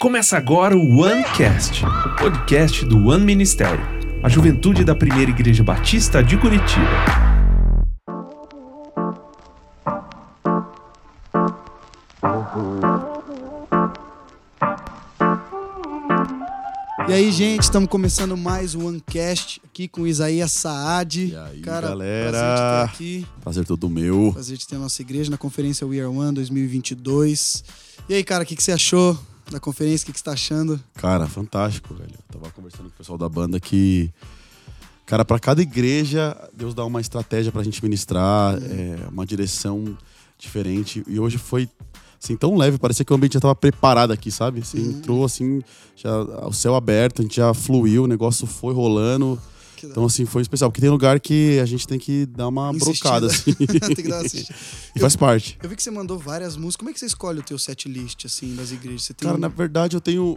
Começa agora o OneCast, o podcast do One Ministério, a juventude da primeira igreja batista de Curitiba. E aí, gente, estamos começando mais um OneCast aqui com Isaías Saad. E aí, Cara, galera? prazer te ter aqui. Prazer todo meu. Prazer de ter a nossa igreja na conferência We Are One 2022. E aí, cara, o que, que você achou da conferência? O que, que você tá achando? Cara, fantástico, velho. Eu tava conversando com o pessoal da banda que. Cara, pra cada igreja, Deus dá uma estratégia pra gente ministrar, é, uma direção diferente. E hoje foi assim, tão leve, parecia que o ambiente já tava preparado aqui, sabe? Você entrou assim, já, o céu aberto, a gente já fluiu, o negócio foi rolando. Então, assim, foi especial. Porque tem lugar que a gente tem que dar uma Insistida. brocada, assim. Tem que dar uma assistida. e faz parte. Eu vi que você mandou várias músicas. Como é que você escolhe o teu set list, assim, das igrejas? Você tem Cara, um- na verdade, eu tenho.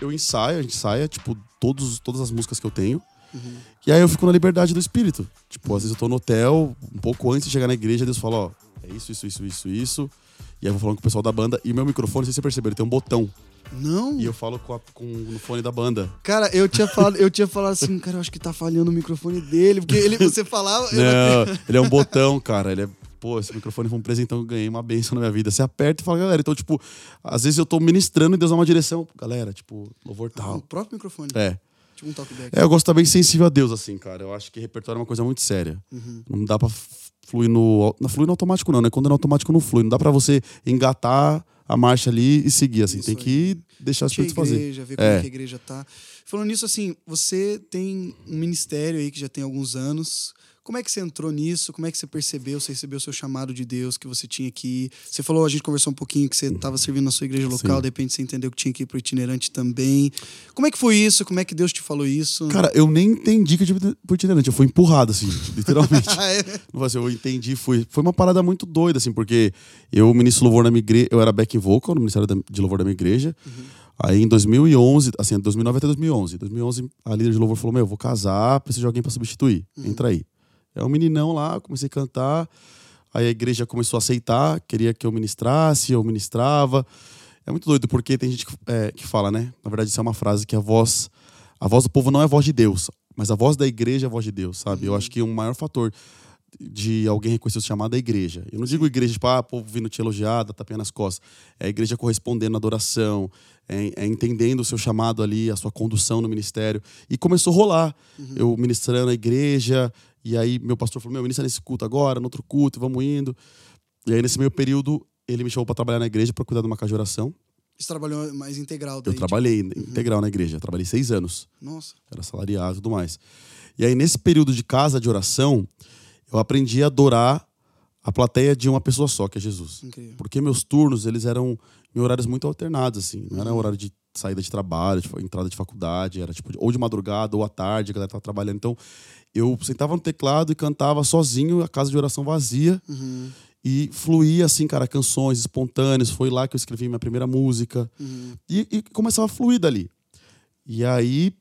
Eu ensaio, a gente ensaia, tipo, todos, todas as músicas que eu tenho. Uhum. E aí eu fico na liberdade do espírito. Tipo, às vezes eu tô no hotel, um pouco antes de chegar na igreja, Deus fala, ó, é isso, isso, isso, isso, isso. E aí eu vou falando com o pessoal da banda. E meu microfone, se você percebeu, ele tem um botão. Não? E eu falo com, a- com no fone da banda. Cara, eu tinha falado, eu tinha falado assim, cara, eu acho que tá falhando o microfone dele, porque ele, você falava. eu- Não, ele é um botão, cara. Ele é. Pô, esse microfone foi um presentão que eu ganhei, uma benção na minha vida. Você aperta e fala, galera. Então, tipo, às vezes eu tô ministrando e Deus dá uma direção. Galera, tipo, louvor Ah, o tal. próprio microfone. É. Tipo um talkback. É, eu gosto bem sensível a Deus, assim, cara. Eu acho que repertório é uma coisa muito séria. Uhum. Não dá pra fluir no. Não fluir no automático, não, né? Quando é no automático, não flui. Não dá pra você engatar a marcha ali e seguir, assim. Isso tem aí. que deixar as coisas fazer. igreja, ver como é. É. que a igreja tá. Falando nisso, assim, você tem um ministério aí que já tem alguns anos. Como é que você entrou nisso? Como é que você percebeu? Você recebeu o seu chamado de Deus que você tinha que ir? Você falou, a gente conversou um pouquinho que você estava servindo na sua igreja local, Sim. de repente você entendeu que tinha que ir pro itinerante também. Como é que foi isso? Como é que Deus te falou isso? Cara, eu nem entendi que eu tive por itinerante. Eu fui empurrado, assim, literalmente. Ah, é? Assim, eu entendi, fui. Foi uma parada muito doida, assim, porque eu ministro louvor na minha igreja, eu era back vocal no Ministério de Louvor da minha igreja. Aí em 2011, assim, 2009 até 2011. 2011, a líder de louvor falou: Meu, eu vou casar, preciso de alguém pra substituir. Entra aí. É um meninão lá, comecei a cantar. Aí a igreja começou a aceitar, queria que eu ministrasse, eu ministrava. É muito doido, porque tem gente que, é, que fala, né? Na verdade, isso é uma frase que a voz. A voz do povo não é a voz de Deus, mas a voz da igreja é a voz de Deus, sabe? Eu acho que o maior fator de alguém reconhecer o chamado é a igreja. Eu não digo igreja, tipo, ah, povo vindo te elogiar, dá tapinha nas costas. É a igreja correspondendo à adoração, é, é entendendo o seu chamado ali, a sua condução no ministério. E começou a rolar. Eu ministrando na igreja, e aí meu pastor falou: meu, ministra nesse culto agora, no outro culto, vamos indo. E aí, nesse meio período, ele me chamou para trabalhar na igreja, para cuidar de uma casa de oração. Você trabalhou mais integral daí? Eu tipo, trabalhei integral na igreja, trabalhei seis anos Nossa. era salariado e tudo mais. E aí, nesse período de casa de oração, eu aprendi a adorar a plateia de uma pessoa só, que é Jesus. Incrível. Porque meus turnos, eles eram em horários muito alternados, assim. Não era horário de saída de trabalho, de entrada de faculdade, era tipo ou de madrugada ou à tarde, a galera tava trabalhando. Então, eu sentava no teclado e cantava sozinho, a casa de oração vazia. Uhum, E fluía, assim, cara, canções espontâneas. Foi lá que eu escrevi minha primeira música. uhum. E, e começava a fluir dali. E aí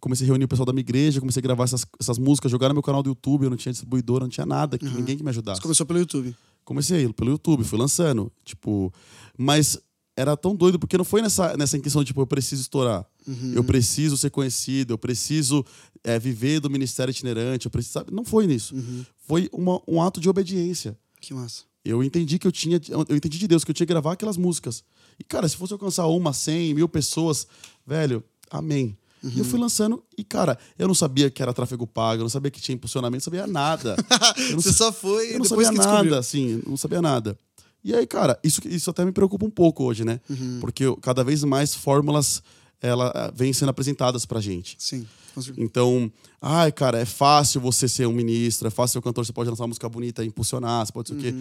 comecei a reunir o pessoal da minha igreja, comecei a gravar essas, essas músicas, jogar no meu canal do YouTube, eu não tinha distribuidora, não tinha nada, que ninguém que me ajudasse. Você começou pelo YouTube. Comecei pelo YouTube, fui lançando, tipo, mas era tão doido porque não foi nessa, nessa intenção de, tipo, eu preciso estourar, Uhum. eu preciso ser conhecido, eu preciso é, viver do ministério itinerante, eu preciso, sabe? Não foi nisso. Uhum. Foi uma, um ato de obediência. Que massa. Eu entendi que eu tinha. Eu entendi de Deus que eu tinha que gravar aquelas músicas. E, cara, se fosse alcançar uma, cem, mil pessoas, velho, amém. E eu fui lançando, e, cara, eu não sabia que era tráfego pago, eu não sabia que tinha impulsionamento, não sabia nada. Você só foi eu não depois sabia que descobriu. nada, assim, não sabia nada. E aí, cara, isso, isso até me preocupa um pouco hoje, né? Uhum. Porque cada vez mais fórmulas ela ah, vêm sendo apresentadas pra gente. Sim, com certeza. Então, ai, cara, é fácil você ser um ministro, é fácil ser um cantor, você pode lançar uma música bonita impulsionar, você pode ser o quê.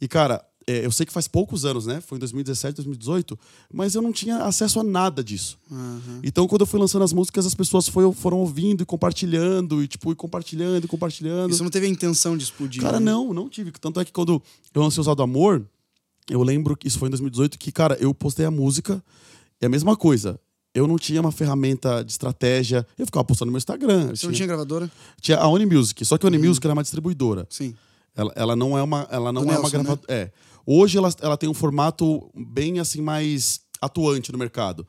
E, cara, é, eu sei que faz poucos anos, né? Foi em 2017, 2018, mas eu não tinha acesso a nada disso. Aham. Então, quando eu fui lançando as músicas, as pessoas foi, foram ouvindo e compartilhando, e tipo, e compartilhando e compartilhando. E você não teve a intenção de explodir. Cara, né? não, não tive. Tanto é que quando eu lancei Usado Amor, eu lembro que isso foi em 2018, que, cara, eu postei a música e a mesma coisa. Eu não tinha uma ferramenta de estratégia. Eu ficava postando no meu Instagram. Você não tinha gravadora? tinha a Unimusic, só que a Unimusic era uma distribuidora. Sim. Ela, ela não é uma, ela não Do é uma Nelson, né? gravadora. É. Hoje ela, ela tem um formato bem assim mais atuante no mercado.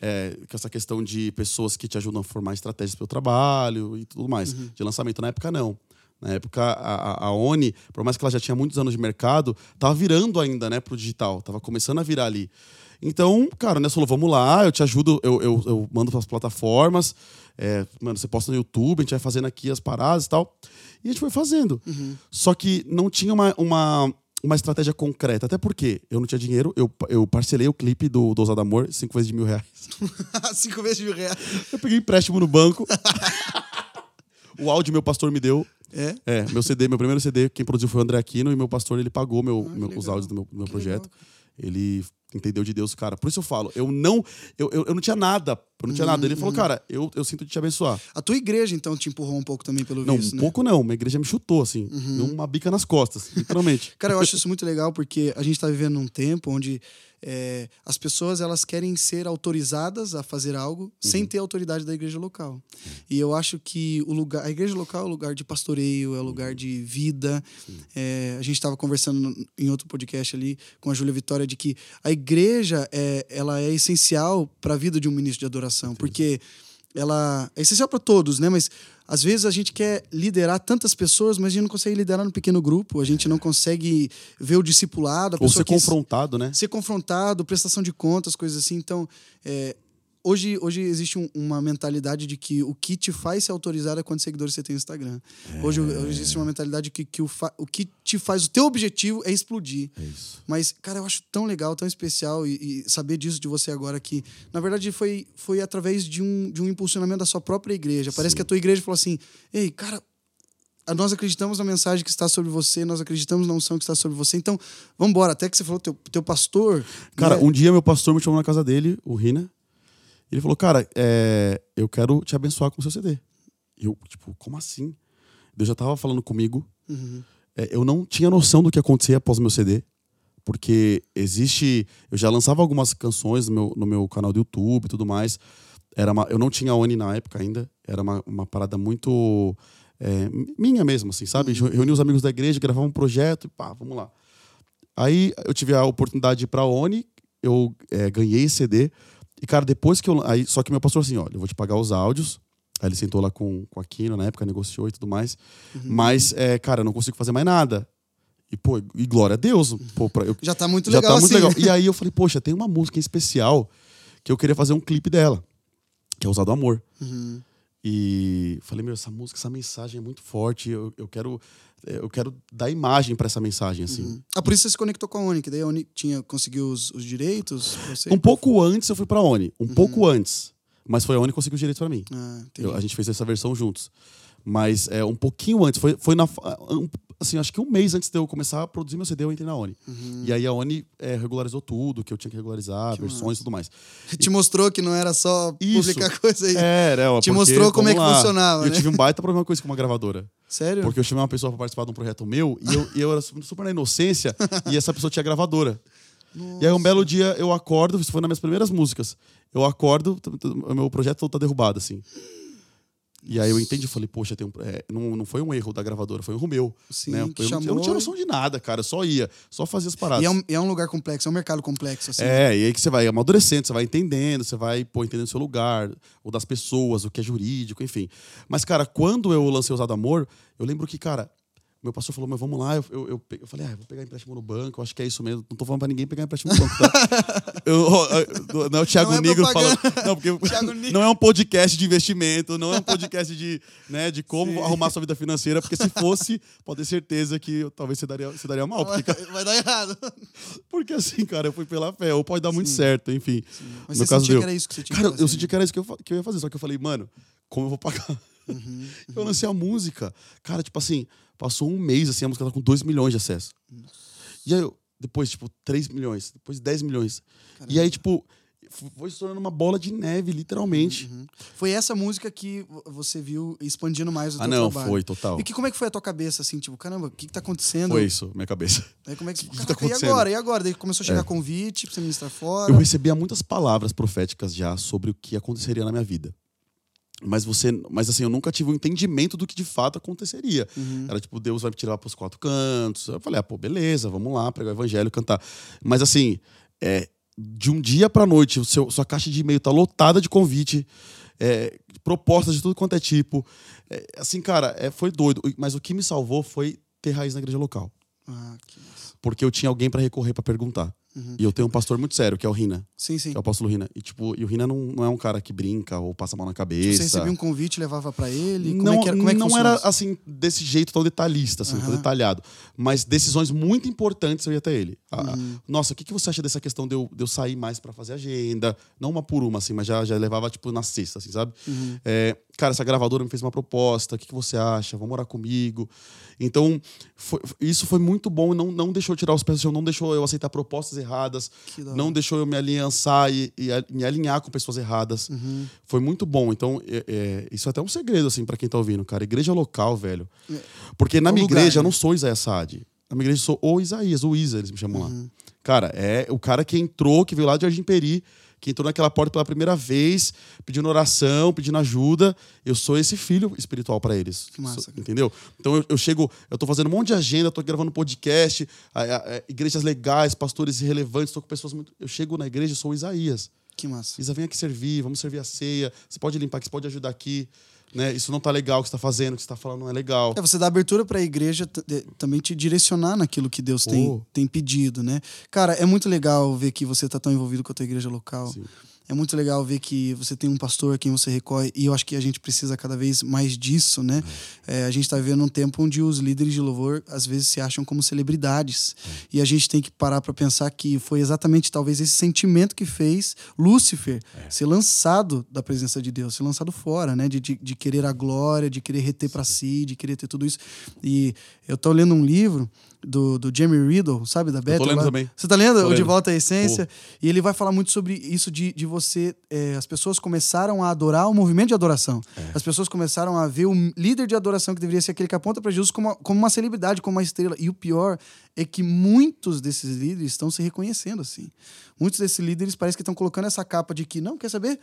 É, com essa questão de pessoas que te ajudam a formar estratégias para o trabalho e tudo mais. De lançamento. Na época, não. Na época, a, a- Oni, por mais que ela já tinha muitos anos de mercado, tava virando ainda, né, pro digital. Tava começando a virar ali. Então, cara, né, falou, vamos lá, eu te ajudo, eu, eu, eu mando para as plataformas, é, mano, você posta no YouTube, a gente vai fazendo aqui as paradas e tal. E a gente foi fazendo. Só que não tinha uma, uma, uma estratégia concreta. Até porque eu não tinha dinheiro, eu, eu parcelei o clipe do, do Ousado Amor, cinco vezes de mil reais. Cinco vezes mil reais. Eu peguei empréstimo no banco. o áudio meu pastor me deu. É? É, meu CD, meu primeiro CD, quem produziu foi o André Aquino e meu pastor, ele pagou meu, Ah, meu- os áudios do meu, do meu projeto. legal, ele entendeu de Deus, cara. Por isso eu falo, eu não, eu, eu, eu não tinha nada, eu não tinha nada. Ele Uhum. falou, cara, eu, eu sinto de te abençoar. A tua igreja, então, te empurrou um pouco também pelo Não, visto, um né? pouco não, uma igreja me chutou, assim, deu uma bica nas costas, literalmente. Cara, eu acho isso muito legal porque a gente está vivendo num tempo onde é, as pessoas elas querem ser autorizadas a fazer algo sem ter autoridade da igreja local. E eu acho que o lugar, a igreja local é o lugar de pastoreio, é o lugar de vida. É, a gente estava conversando em outro podcast ali com a Júlia Vitória de que a igreja é, ela é essencial para a vida de um ministro de adoração, porque ela é essencial para todos, né? Mas às vezes a gente quer liderar tantas pessoas, mas a gente não consegue liderar no pequeno grupo, a gente não consegue ver o discipulado, a Ou ser confrontado, né? ser confrontado, prestação de contas, coisas assim. Então, é, hoje, hoje existe um- uma mentalidade de que o que te faz ser autorizado é quantos seguidores você tem no Instagram. Hoje, hoje existe uma mentalidade que, que o, fa- o que te faz, o teu objetivo é explodir. É isso. Mas, cara, eu acho tão legal, tão especial e, e saber disso de você agora que, na verdade, foi, foi através de um, de um impulsionamento da sua própria igreja. Parece Sim. que a tua igreja falou assim: ei, cara, nós acreditamos na mensagem que está sobre você, nós acreditamos na unção que está sobre você. Então, vamos embora. Até que você falou, teu, teu pastor. Cara, né? um dia meu pastor me chamou na casa dele, o Rina. Ele falou, cara, é, eu quero te abençoar com o seu CD. Eu, tipo, como assim? Deus já tava falando comigo. Uhum. É, eu não tinha noção do que acontecia após o meu CD. Porque existe. Eu já lançava algumas canções no meu, no meu canal do YouTube e tudo mais. Era uma, eu não tinha Oni na época ainda. Era uma, uma parada muito. é, minha mesmo, assim, sabe? Reuni os amigos da igreja, gravava um projeto e pá, vamos lá. Aí eu tive a oportunidade de ir pra Oni, eu é, ganhei CD. E, cara, depois que eu. Aí, só que meu pastor, assim, olha, eu vou te pagar os áudios. Aí ele sentou lá com, com a Aquino na época, negociou e tudo mais. Mas, é, cara, eu não consigo fazer mais nada. E, pô, e glória a Deus. Pô, pra, eu, Já tá muito já legal tá muito assim. legal. E aí eu falei, poxa, tem uma música em especial que eu queria fazer um clipe dela, que é Usado Amor. Uhum. E falei, meu, essa música, essa mensagem é muito forte. Eu, eu quero é, eu quero dar imagem pra essa mensagem, assim. Uhum. Ah, por isso você se conectou com a Oni, que daí a Oni tinha, conseguiu os, os direitos você? Um pouco antes eu fui pra Oni. Uhum. Um pouco antes. Mas foi a Oni que conseguiu os direitos pra mim. Ah. Eu- a gente fez essa versão juntos. Mas é um pouquinho antes, foi, foi na. assim, acho que um mês antes de eu começar a produzir meu CD, eu entrei na Oni. E aí a Oni é, regularizou tudo, que eu tinha que regularizar, Uhum. Que versões e tudo mais. Te mostrou que não era só Isso. publicar coisa aí. É, né? ó, Te mostrou como é que lá, funcionava, Eu né? tive um baita problema com isso com uma gravadora. Sério? Porque eu chamei uma pessoa pra participar de um projeto meu e eu, e eu era super na inocência e essa pessoa tinha gravadora. E aí um belo dia eu acordo, isso foi nas minhas primeiras músicas. Eu acordo, meu projeto todo tá derrubado, assim. E aí eu entendi, eu falei, poxa, tem um, é, não, não foi um erro da gravadora, foi um erro meu. Sim, né? eu, não, eu chamou não tinha e- noção de nada, cara. Eu só ia, só fazia as paradas. E é um, e é um lugar complexo, é um mercado complexo, assim. É, e aí que você vai amadurecendo, você vai entendendo, você vai pô, entendendo o seu lugar, o das pessoas, o que é jurídico, enfim. Mas, cara, quando eu lancei Usado Amor, eu lembro que, cara, meu pastor falou, mas vamos lá. Eu, eu, eu, eu falei, ah, vou pegar empréstimo no banco, eu acho que é isso mesmo. Não tô falando pra ninguém pegar empréstimo no banco, tá? eu, eu- não é o Thiago Não é Negro propaganda. falando. Não, porque não é um podcast de investimento, não é um podcast de, né, de como arrumar sua vida financeira, porque se fosse, pode ter certeza que talvez você daria, você daria mal. Vai, Porque, vai dar errado. porque assim, cara, eu fui pela fé, ou pode dar muito certo, enfim. Mas No você caso sentia deu. que era isso que você tinha Cara, que fazer, eu senti que era isso que eu, que eu ia fazer, só que eu falei, mano, como eu vou pagar? Uhum, Eu lancei a música. Cara, tipo assim, passou um mês assim, a música tá com 2 milhões de acessos. E aí, depois, tipo, 3 milhões, depois 10 milhões. E aí, tipo, foi se tornando uma bola de neve, literalmente. Uhum. Foi essa música que vo- você viu expandindo mais o Ah, teu não, trabalho. foi, total. E que, como é que foi a tua cabeça, assim, tipo, caramba, o que, que tá acontecendo? Foi isso, minha cabeça. Aí como é que, que tá Caraca, e acontecendo? agora? E agora? Daí começou a chegar É. convite pra você ministrar fora. Eu recebia muitas palavras proféticas já sobre o que aconteceria na minha vida. Mas você, mas assim, eu nunca tive um entendimento do que de fato aconteceria. Uhum. Era tipo, Deus vai me tirar pros quatro cantos. Eu falei, ah, pô, beleza, vamos lá, pregar o evangelho, cantar. Mas assim, é, de um dia pra noite, o seu, sua caixa de e-mail tá lotada de convite, é, propostas de tudo quanto é tipo. É, assim, cara, é, foi doido. Mas o que me salvou foi ter raiz na igreja local. Ah. Porque eu tinha alguém pra recorrer pra perguntar. E eu tenho um pastor muito sério, que é o Rina, Sim, sim. que é o apóstolo Rina. E, tipo, e o Rina não, não é um cara que brinca ou passa a mão na cabeça. Você recebia um convite, levava pra ele? Como não é que era, como é que não era isso? assim, desse jeito tão detalhista, assim, tão Aham. detalhado. Mas decisões muito importantes eu ia até ele. Ah, Uhum. Nossa, o que, que você acha dessa questão de eu, de eu sair mais pra fazer agenda? Não uma por uma, assim, mas já, já levava, tipo, na sexta, assim, sabe? Uhum. É, cara, essa gravadora me fez uma proposta, o que, que você acha? Vamos morar comigo? Então, foi- isso foi muito bom e não, não deixou eu tirar os pés do chão, não deixou eu aceitar propostas erradas, não deixou eu me aliançar e, e a- me alinhar com pessoas erradas. Uhum. Foi muito bom. Então, é- é, isso é até um segredo, assim, pra quem tá ouvindo, cara. Igreja local, velho. É. Porque na É minha lugar, igreja eu né? não sou Isaías Sade. Na minha igreja eu sou o Isaías, o Isa, eles me chamam Uhum. lá. Cara, é o cara que entrou, que veio lá de Jardim Peri, que entrou naquela porta pela primeira vez, pedindo oração, pedindo ajuda. Eu sou esse filho espiritual pra eles. Que massa, Sou- entendeu? Então eu, eu chego, eu tô fazendo um monte de agenda, tô gravando podcast, a- a- a- igrejas legais, pastores relevantes, tô com pessoas muito. Eu chego na igreja, sou o Isaías. Que massa. Isa, vem aqui servir, vamos servir a ceia. Você pode limpar aqui, você pode ajudar aqui. Né? Isso não tá legal o que você tá fazendo, o que você tá falando não é legal. É, você dá abertura para a igreja também te direcionar naquilo que Deus tem, Oh. tem pedido, né? Cara, é muito legal ver que você tá tão envolvido com a tua igreja local. Sim. É muito legal ver que você tem um pastor a quem você recorre e eu acho que a gente precisa cada vez mais disso, né? É, a gente está vivendo um tempo onde os líderes de louvor às vezes se acham como celebridades e a gente tem que parar para pensar que foi exatamente talvez esse sentimento que fez Lúcifer ser lançado da presença de Deus, ser lançado fora, né? De, de, de querer a glória, de querer reter para si, de querer ter tudo isso. E eu tô lendo um livro do, do Jeremy Riddle, sabe, da Bethel? lendo lá. também. Você tá lendo? Tô O De. Volta à Essência. E ele vai falar muito sobre isso de, de você. é, as pessoas começaram a adorar o movimento de adoração. É. As pessoas começaram a ver o líder de adoração, que deveria ser aquele que aponta para Jesus, como uma, como uma celebridade, como uma estrela. E o pior é que muitos desses líderes estão se reconhecendo assim. Muitos desses líderes parece que estão colocando essa capa de que, não, quer saber?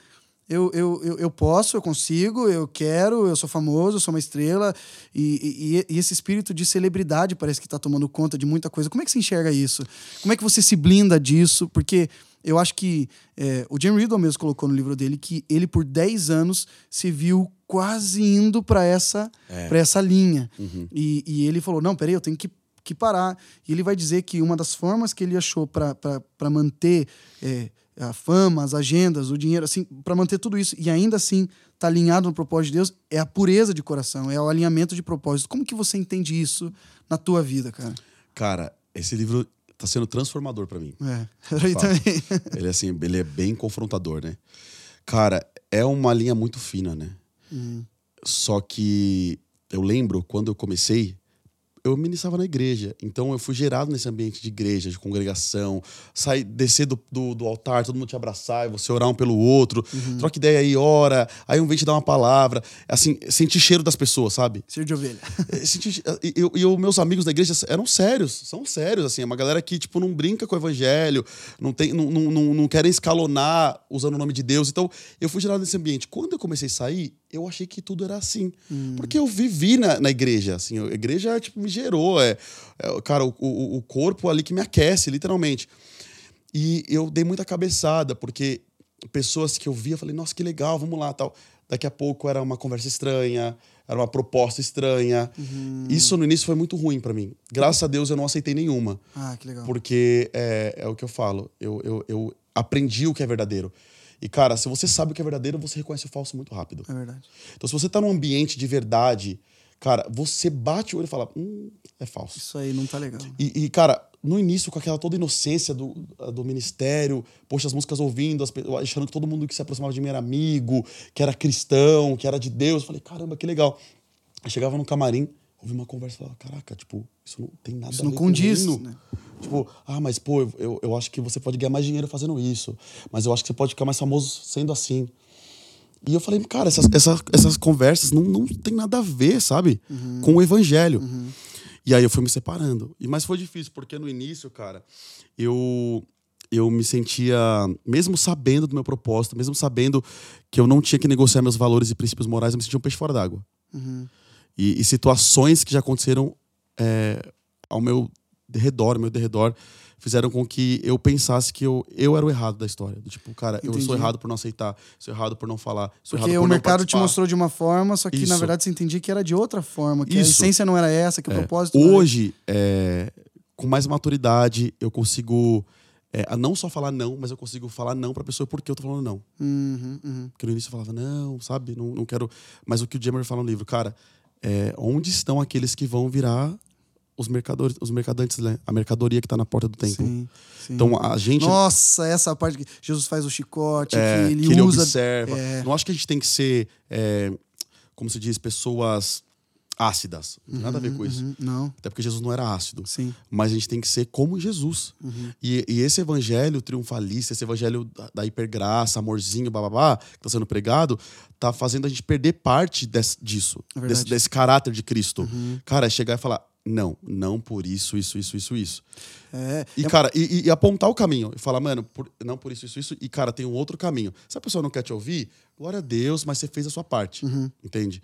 Eu, eu, eu, eu posso, eu consigo, eu quero, eu sou famoso, eu sou uma estrela. E, e- e esse espírito de celebridade parece que está tomando conta de muita coisa. Como é que você enxerga isso? Como é que você se blinda disso? Porque eu acho que é, o Jim Riddle mesmo colocou no livro dele que ele, por 10 anos, se viu quase indo para essa, pra essa linha. E, e ele falou: não, peraí, eu tenho que que parar. E ele vai dizer que uma das formas que ele achou para manter é, a fama, as agendas, o dinheiro, assim, para manter tudo isso e ainda assim tá alinhado no propósito de Deus é a pureza de coração, é o alinhamento de propósito. Como que você entende isso na tua vida, cara? Cara, esse livro tá sendo transformador pra mim. É, pra mim Fato. também. Ele, assim, ele é bem confrontador, né? Cara, é uma linha muito fina, né? Uhum. Só que eu lembro quando eu comecei, eu ministrava na igreja. Então eu fui gerado nesse ambiente de igreja, de congregação, sair, descer do, do, do altar, todo mundo te abraçar, e você orar um pelo outro, Uhum. troca ideia aí, ora, aí um vem te dar uma palavra, assim, sentir cheiro das pessoas, sabe? Ser de ovelha. É, senti- E eu, e eu- meus amigos da igreja eram sérios, são sérios, assim, é uma galera que, tipo, não brinca com o evangelho, não, tem, não, não, não, não querem escalonar usando o nome de Deus. Então, eu fui gerado nesse ambiente. Quando eu comecei a sair, eu achei que tudo era assim. Porque eu vivi na, na igreja, assim, a igreja, tipo, me gerou. É, é, cara, o, o, o corpo ali que me aquece, literalmente. E eu dei muita cabeçada, porque pessoas que eu via, falei, nossa, que legal, vamos lá, tal. Daqui a pouco era uma conversa estranha, era uma proposta estranha. Isso no início foi muito ruim pra mim. Graças a Deus eu não aceitei nenhuma, Ah, que legal. porque é, é o que eu falo, eu, eu, eu aprendi o que é verdadeiro. E, cara, se você sabe o que é verdadeiro, você reconhece o falso muito rápido. É verdade. Então, se você tá num ambiente de verdade, cara, você bate o olho e fala, hum, é falso. Isso aí não tá legal. E, e, cara, no início, com aquela toda inocência do, do ministério, poxa, as músicas ouvindo, as, achando que todo mundo que se aproximava de mim era amigo, que era cristão, que era de Deus. Eu falei, caramba, que legal. Aí chegava no camarim, ouvi uma conversa e caraca, tipo, isso não tem nada Isso a não ver condiz, com né? Tipo, ah, mas pô, eu- eu, acho que você pode ganhar mais dinheiro fazendo isso. Mas eu acho que você pode ficar mais famoso sendo assim. E eu falei, cara, essas, essas, essas conversas não, não tem nada a ver, sabe? Com o evangelho. E aí eu fui me separando. E, mas foi difícil, porque no início, cara, eu, eu me sentia, mesmo sabendo do meu propósito, mesmo sabendo que eu não tinha que negociar meus valores e princípios morais, eu me sentia um peixe fora d'água. Uhum. E, e situações que já aconteceram é, ao meu redor, ao meu derredor, fizeram com que eu pensasse que eu, eu era o errado da história. Tipo, cara, eu Entendi. sou errado por não aceitar, sou errado por não falar, sou Porque errado o por não mercado te mostrou de uma forma, só que na Isso. verdade você entendia que era de outra forma, que a Isso. essência não era essa, que o É, propósito Hoje, é, com mais maturidade, eu consigo é, a não só falar não, mas eu consigo falar não pra pessoa porque eu tô falando não. Uhum, uhum. Porque no início eu falava, não, sabe, não, não quero. Mas o que o Jammer fala no livro, cara, é, onde estão aqueles que vão virar os mercadores, os mercadantes, né? A mercadoria que tá na porta do templo. Sim, sim. Então a gente. Nossa, essa parte que Jesus faz o chicote, é, que ele que ele usa. observa. é. Não acho que a gente tem que ser, é, como se diz, pessoas ácidas. Tem nada a ver com isso. Uhum, não, Até porque Jesus não era ácido. sim. Mas a gente tem que ser como Jesus. Uhum. E, e esse evangelho triunfalista, esse evangelho da, da hipergraça, amorzinho, bababá, que está sendo pregado, tá fazendo a gente perder parte des- disso, É. Uhum. desse, desse caráter de Cristo. Cara, é chegar e falar, não, não por isso, isso, isso, isso, isso. É, E, é- cara, e, e apontar o caminho. E falar, mano, por- não por isso, isso, isso. E, cara, tem um outro caminho. Se a pessoa não quer te ouvir, glória a Deus, mas você fez a sua parte. Uhum. Entende?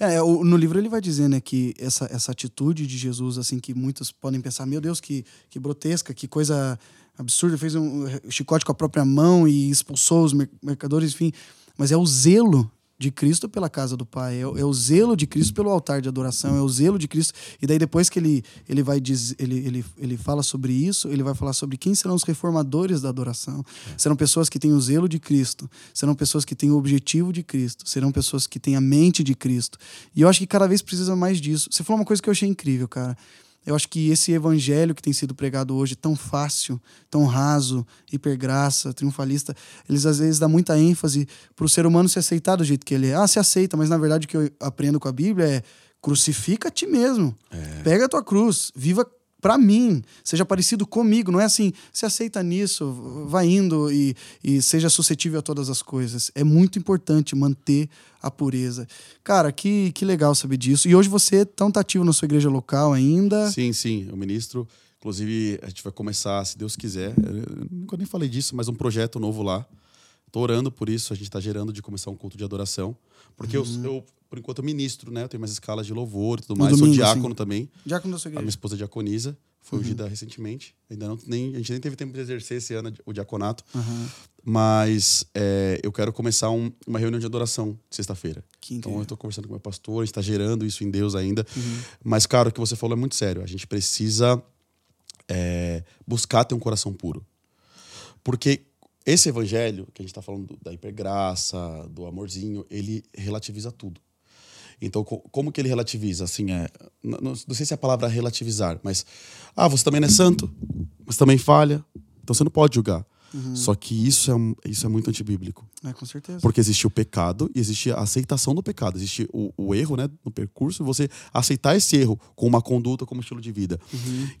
É, o- no livro ele vai dizer, né, que essa, essa atitude de Jesus, assim, que muitos podem pensar, meu Deus, que, que grotesca, que coisa absurda, fez um chicote com a própria mão e expulsou os mer- mercadores, enfim. Mas é o zelo de Cristo pela casa do Pai, é, o- é o zelo de Cristo pelo altar de adoração, é o zelo de Cristo. E daí depois que ele, ele vai dizer, ele, ele, ele fala sobre isso, ele vai falar sobre quem serão os reformadores da adoração. Serão pessoas que têm o zelo de Cristo, serão pessoas que têm o objetivo de Cristo, serão pessoas que têm a mente de Cristo. E eu acho que cada vez precisa mais disso. Você falou uma coisa que eu achei incrível, cara. Eu acho que esse evangelho que tem sido pregado hoje, tão fácil, tão raso, hipergraça, triunfalista, eles às vezes dão muita ênfase para o ser humano se aceitar do jeito que ele é. Ah, se aceita, mas na verdade o que eu aprendo com a Bíblia é crucifica a ti mesmo. Pega a tua cruz, viva para mim, seja parecido comigo. Não é assim, se aceita nisso, vai indo e, e seja suscetível a todas as coisas. É muito importante manter a pureza. Cara, que, que legal saber disso. E hoje você tão tá ativo na sua igreja local ainda. Sim, sim. O ministro, inclusive, a gente vai começar, se Deus quiser. Eu nunca nem falei disso, mas um projeto novo lá. Tô orando por isso, a gente está gerando de começar um culto de adoração. Porque eu, eu, por enquanto, ministro, né? Eu tenho mais escalas de louvor e tudo mais. domingo, Sou diácono sim. também. Já com a sua A minha igreja. esposa é diaconisa, foi ungida recentemente. Ainda não, nem, a gente nem teve tempo de exercer esse ano o diaconato. Aham. Mas é, eu quero começar um- uma reunião de adoração sexta-feira. Então eu estou conversando com o meu pastor, a gente está gerando isso em Deus ainda. Mas, cara, o que você falou é muito sério. A gente precisa é, buscar ter um coração puro. Porque esse evangelho que a gente está falando do- da hipergraça, do amorzinho, ele relativiza tudo. Então, co- como que ele relativiza? Assim, é, não, não sei se é a palavra relativizar, mas ah, você também não é santo, mas também falha, então você não pode julgar. Só que isso é, isso é muito antibíblico. É, com certeza. Porque existe o pecado e existe a aceitação do pecado. Existe o, o erro né, no percurso e você aceitar esse erro com uma conduta, como estilo de vida.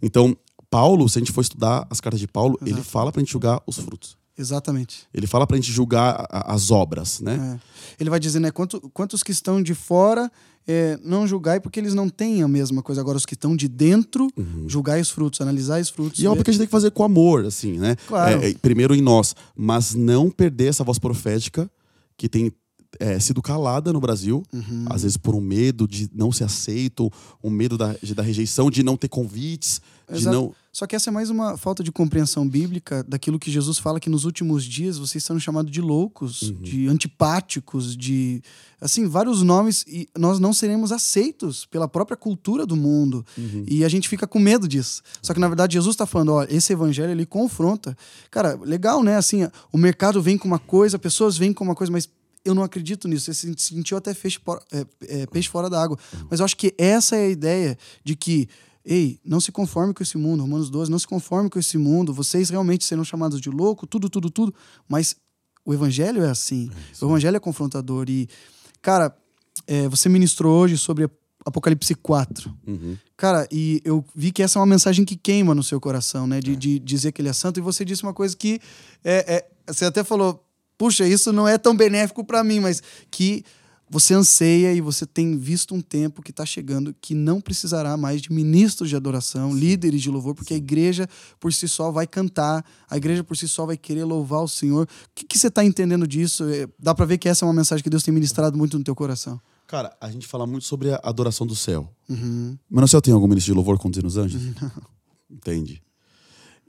Então, Paulo, se a gente for estudar as cartas de Paulo, ele Exato. fala pra gente julgar os frutos. Exatamente. Ele fala pra gente julgar a- a- as obras, né? É. Ele vai dizer, né? Quanto, quantos que estão de fora, é, não julgai porque eles não têm a mesma coisa. Agora, os que estão de dentro, julgai os frutos, analisai os frutos. Uhum. E é óbvio que a gente tem que fazer com amor, assim, né? Claro. É, é, primeiro em nós, mas não perder essa voz profética que tem é, sido calada no Brasil, Uhum. às vezes por um medo de não ser aceito, um medo da, de- da rejeição, de não ter convites, de Exato. não. Só que essa é mais uma falta de compreensão bíblica daquilo que Jesus fala que nos últimos dias vocês são chamados de loucos, Uhum. de antipáticos, de assim, vários nomes e nós não seremos aceitos pela própria cultura do mundo. Uhum. E a gente fica com medo disso. Só que na verdade Jesus está falando, ó, esse evangelho ele confronta. Cara, legal, né? Assim, o mercado vem com uma coisa, pessoas vêm com uma coisa, mas eu não acredito nisso. Você se sentiu até peixe, é, é, peixe fora da água. Mas eu acho que essa é a ideia de que Ei, não se conforme com esse mundo, Romanos 12, não se conforme com esse mundo, vocês realmente serão chamados de louco, tudo, tudo, tudo, mas o evangelho é assim, o evangelho é confrontador e, cara, é, você ministrou hoje sobre Apocalipse 4, Uhum. Cara, e eu vi que essa é uma mensagem que queima no seu coração, né? De, de dizer que ele é santo. E você disse uma coisa que é, é- você até falou, puxa, isso não é tão benéfico para mim, mas que você anseia e você tem visto um tempo que está chegando que não precisará mais de ministros de adoração, líderes de louvor, porque a igreja por si só vai cantar, a igreja por si só vai querer louvar o Senhor. O que, que você está entendendo disso? É, Dá para ver que essa é uma mensagem que Deus tem ministrado muito no teu coração. Cara, a gente fala muito sobre a adoração do céu. Uhum. Mas no céu tem algum ministro de louvor conduzindo os anjos? Entende?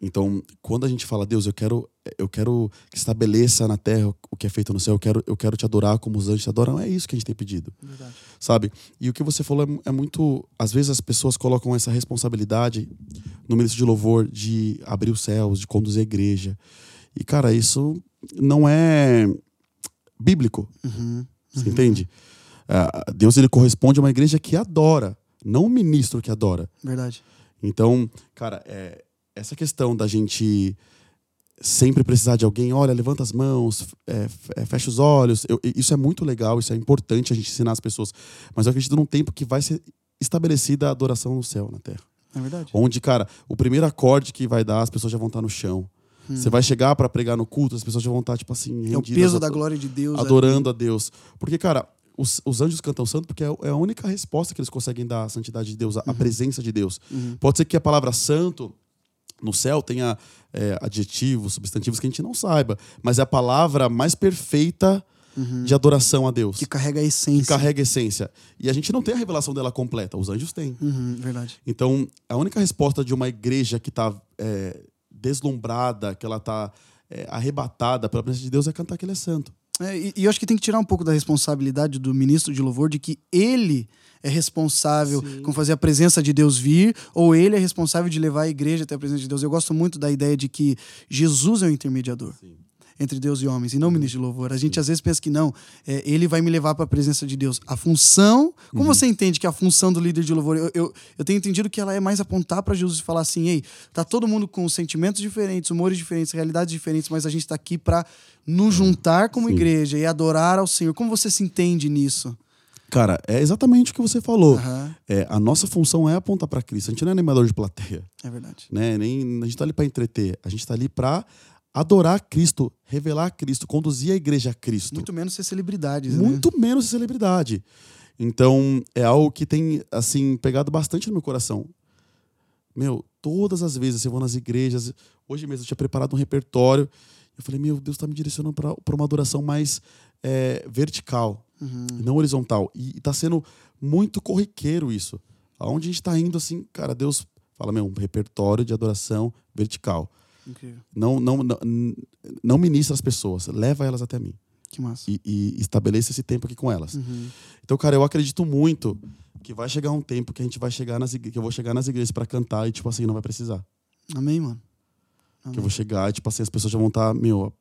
Então, quando a gente fala, Deus, eu quero, eu quero que estabeleça na terra o que é feito no céu, eu quero, eu quero te adorar como os anjos te adoram, é isso que a gente tem pedido. Verdade. Sabe? E o que você falou é, é muito. Às vezes as pessoas colocam essa responsabilidade no ministro de louvor de abrir os céus, de conduzir a igreja. E, cara, isso não é bíblico. Uhum. Você entende? Ah, Deus ele corresponde a uma igreja que adora, não um ministro que adora. Verdade. Então, cara, é, essa questão da gente sempre precisar de alguém, olha, levanta as mãos, é, é, fecha os olhos, eu- isso é muito legal, isso é importante a gente ensinar as pessoas. Mas eu acredito num tempo que vai ser estabelecida a adoração no céu, na terra. É verdade. Onde, cara, o primeiro acorde que vai dar, as pessoas já vão estar no chão. Você vai chegar para pregar no culto, as pessoas já vão estar, tipo assim, É o rendidas peso da glória de Deus. ali. adorando a Deus. Porque, cara, os, os anjos cantam santo porque é é a única resposta que eles conseguem dar à santidade de Deus, a, a presença de Deus. Pode ser que a palavra santo no céu tenha é, adjetivos, substantivos que a gente não saiba, mas é a palavra mais perfeita de adoração a Deus. Que carrega a que essência. carrega a essência. E a gente não tem a revelação dela completa, os anjos têm. Uhum, verdade. Então, a única resposta de uma igreja que está deslumbrada, que ela está arrebatada pela presença de Deus é cantar que ele é santo. É, e, e eu acho que tem que tirar um pouco da responsabilidade do ministro de louvor de que ele é responsável com fazer a presença de Deus vir, ou ele é responsável de levar a igreja até a presença de Deus. Eu gosto muito da ideia de que Jesus é o intermediador. Entre Deus e homens, e não ministro de louvor. A gente às vezes pensa que não, é, ele vai me levar para a presença de Deus. A função, como você entende que a função do líder de louvor, eu, eu, eu tenho entendido que ela é mais apontar para Jesus e falar assim: ei, tá todo mundo com sentimentos diferentes, humores diferentes, realidades diferentes, mas a gente está aqui para nos juntar como Sim. igreja e adorar ao Senhor. Como você se entende nisso? Cara, é exatamente o que você falou. Aham, É, a nossa função é apontar para Cristo. A gente não é animador de plateia, é verdade. né? Nem a gente tá ali para entreter. A gente tá ali para adorar Cristo, revelar Cristo, conduzir a igreja a Cristo. Muito menos ser celebridades, né? Muito menos celebridade. Então, é algo que tem assim pegado bastante no meu coração. Meu, todas as vezes eu vou nas igrejas, hoje mesmo eu tinha preparado um repertório. Eu falei, meu, Deus está me direcionando para uma adoração mais é, vertical, Uhum. não horizontal. E está sendo muito corriqueiro isso. Aonde a gente está indo, assim, cara, Deus fala, meu, um repertório de adoração vertical. Incrível. Não, não, não, não ministra as pessoas, leva elas até mim. Que massa. E, e estabeleça esse tempo aqui com elas. Uhum. Então, cara, eu acredito muito que vai chegar um tempo que a gente vai chegar nas que eu vou chegar nas igrejas para cantar e tipo assim, não vai precisar. Amém, mano. Que eu vou chegar e tipo assim, as pessoas já vão estar, meu,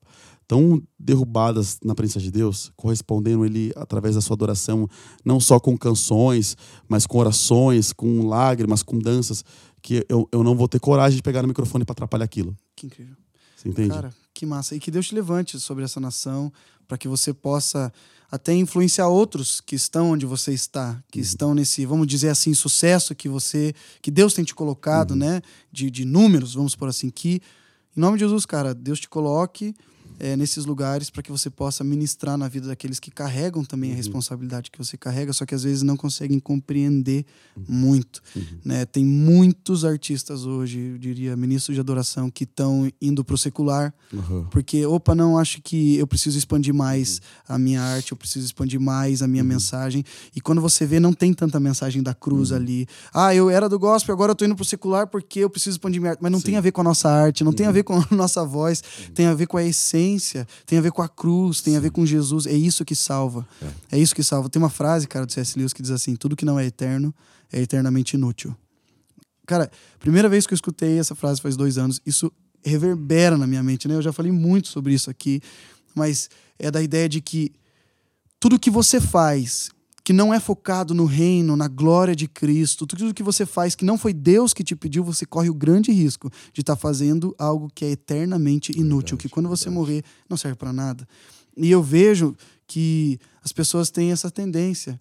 tão derrubadas na presença de Deus, correspondendo ele através da sua adoração, não só com canções, mas com orações, com lágrimas, com danças, que eu, eu não vou ter coragem de pegar no microfone para atrapalhar aquilo. Que incrível. Você entende? Cara, que massa. E que Deus te levante sobre essa nação, para que você possa até influenciar outros que estão onde você está, que estão nesse, vamos dizer assim, sucesso que você, que Deus tem te colocado, né? De, de números, vamos por assim, que, em nome de Jesus, cara, Deus te coloque eh, nesses lugares para que você possa ministrar na vida daqueles que carregam também a responsabilidade que você carrega, só que às vezes não conseguem compreender muito. Né? Tem muitos artistas hoje, eu diria, ministros de adoração, que estão indo para o secular, Uhum. porque, opa, não, acho que eu preciso expandir mais a minha arte, eu preciso expandir mais a minha mensagem. E quando você vê, não tem tanta mensagem da cruz ali. Ah, eu era do gospel, agora eu tô indo pro secular porque eu preciso expandir minha arte. Mas não tem a ver com a nossa arte, não tem a ver com a nossa voz, tem a ver com a essência, tem a ver com a cruz, tem a ver com Jesus. É isso que salva. É. isso que salva. Tem uma frase, cara, do C.S. Lewis que diz assim: tudo que não é eterno é eternamente inútil. Cara, primeira vez que eu escutei essa frase faz dois anos, isso reverbera na minha mente, né? Eu já falei muito sobre isso aqui, mas é da ideia de que tudo que você faz que não é focado no reino, na glória de Cristo, tudo que você faz que não foi Deus que te pediu, você corre o grande risco de estar fazendo algo que é eternamente inútil, que quando você morrer não serve para nada. E eu vejo que as pessoas têm essa tendência.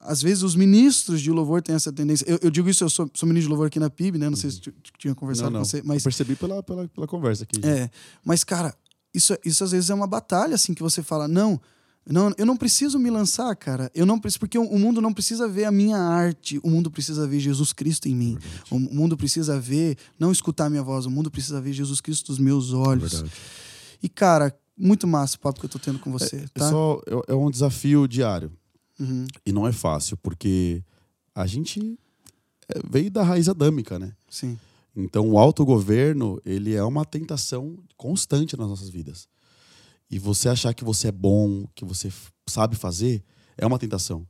Às vezes os ministros de louvor têm essa tendência. Eu, eu digo isso, eu sou, sou ministro de louvor aqui na PIB, né? Não sei se tu tinha conversado Não, não. com você, mas Eu percebi pela, pela, pela conversa aqui. é, mas cara, isso, isso às vezes é uma batalha assim que você fala, não, não, eu não preciso me lançar, cara. Eu não preciso, porque o, mundo não precisa ver a minha arte, o mundo precisa ver Jesus Cristo em mim. O mundo precisa ver, não escutar a minha voz, o mundo precisa ver Jesus Cristo nos meus olhos. Verdade. E cara, muito massa o papo que eu tô tendo com você, É tá? só- é- é um desafio diário. Uhum, E não é fácil, porque a gente é, veio da raiz adâmica, né? sim. Então, o autogoverno, ele é uma tentação constante nas nossas vidas. E você achar que você é bom, que você sabe fazer, é uma tentação.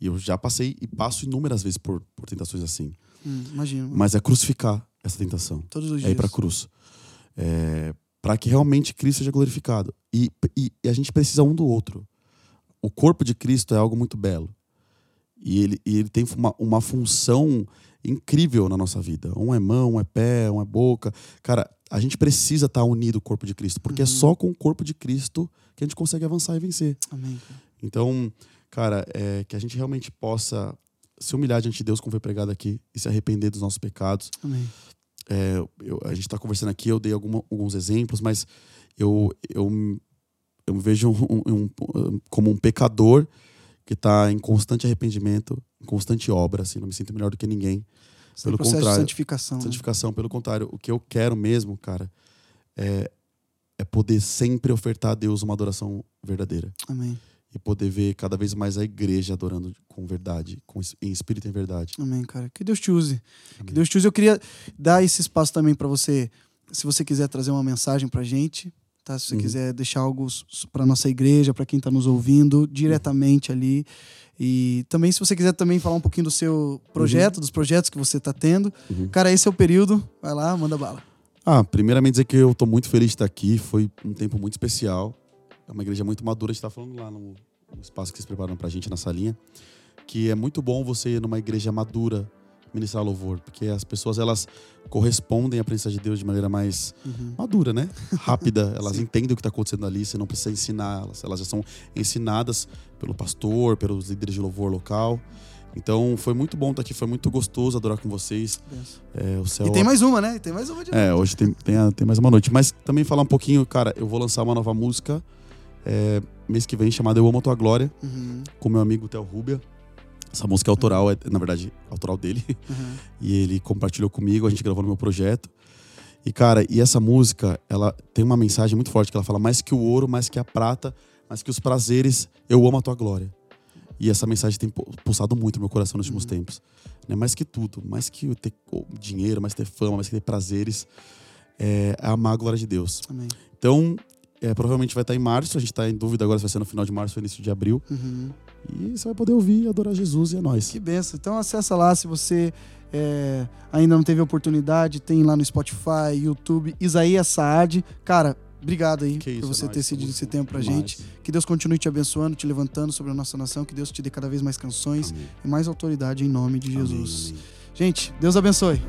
E eu já passei e passo inúmeras vezes por, por tentações assim. Hum, imagino. Mas é crucificar essa tentação. Todos os É dias. ir para a cruz. É, para que realmente Cristo seja glorificado. E, e- e a gente precisa um do outro. O corpo de Cristo é algo muito belo. E ele, e ele tem uma, uma função incrível na nossa vida. Um é mão, um é pé, um é boca. Cara, a gente precisa estar unido ao corpo de Cristo, porque é só com o corpo de Cristo que a gente consegue avançar e vencer. Amém. Então, cara, é, que a gente realmente possa se humilhar diante de Deus, como foi pregado aqui, e se arrepender dos nossos pecados. Amém. É, eu- a gente está conversando aqui, eu dei alguma- alguns exemplos, mas eu, eu, eu me vejo um- um- um- como um pecador que está em constante arrependimento, constante obra, assim, não me sinto melhor do que ninguém. Esse Pelo processo de contrário, santificação. né? Santificação, pelo contrário, o que eu quero mesmo, cara, é, é poder sempre ofertar a Deus uma adoração verdadeira Amém. e poder ver cada vez mais a igreja adorando com verdade, com, em espírito e em verdade. Amém, cara. Que Deus te use. Que Amém. Deus te use. Eu queria dar esse espaço também para você, se você quiser trazer uma mensagem pra gente, tá? Se você Uhum. quiser deixar algo para nossa igreja, para quem tá nos ouvindo diretamente ali. E também se você quiser também falar um pouquinho do seu projeto, dos projetos que você tá tendo. Uhum. Cara, esse é o período. Vai lá, manda bala. Ah, primeiramente dizer que eu tô muito feliz de estar aqui. Foi um tempo muito especial. É uma igreja muito madura. A gente tá falando lá no, no espaço que vocês prepararam pra gente, na salinha. Que é muito bom você ir numa igreja madura ministrar louvor. Porque as pessoas, elas correspondem à presença de Deus de maneira mais Uhum. madura, né? Rápida. Elas entendem o que está acontecendo ali. Você não precisa ensinar elas. Elas já são ensinadas pelo pastor, pelos líderes de louvor local. Então, foi muito bom estar aqui. Foi muito gostoso adorar com vocês. É, o céu E tem mais uma, né? Tem mais uma de é, hoje tem, tem, a- tem mais uma noite. Mas também falar um pouquinho, cara, eu vou lançar uma nova música é, mês que vem, chamada Eu Amo a Tua Glória, Uhum, com meu amigo Theo Rubia. Essa música é autoral, é, na verdade, autoral dele. uhum. E ele compartilhou comigo, a gente gravou no meu projeto. E, cara, e essa música, ela tem uma mensagem muito forte, que ela fala mais que o ouro, mais que a prata, mais que os prazeres, eu amo a tua glória. E essa mensagem tem pu- pulsado muito no meu coração nos últimos tempos. Né? Mais que tudo, mais que ter dinheiro, mais que ter fama, mais que ter prazeres, é amar a glória de Deus. Amém. Então, é, provavelmente vai estar em março, a gente está em dúvida agora se vai ser no final de março ou início de abril. Uhum. E você vai poder ouvir e adorar Jesus e a nós. Que benção. Então acessa lá se você é, ainda não teve oportunidade, tem lá no Spotify, YouTube, Isaías Saad. Cara, obrigado aí Que por isso, você é ter cedido esse tempo pra demais. gente. Que Deus continue te abençoando, te levantando sobre a nossa nação, que Deus te dê cada vez mais canções Amém. e mais autoridade em nome de Amém, Jesus. amém. Gente, Deus abençoe.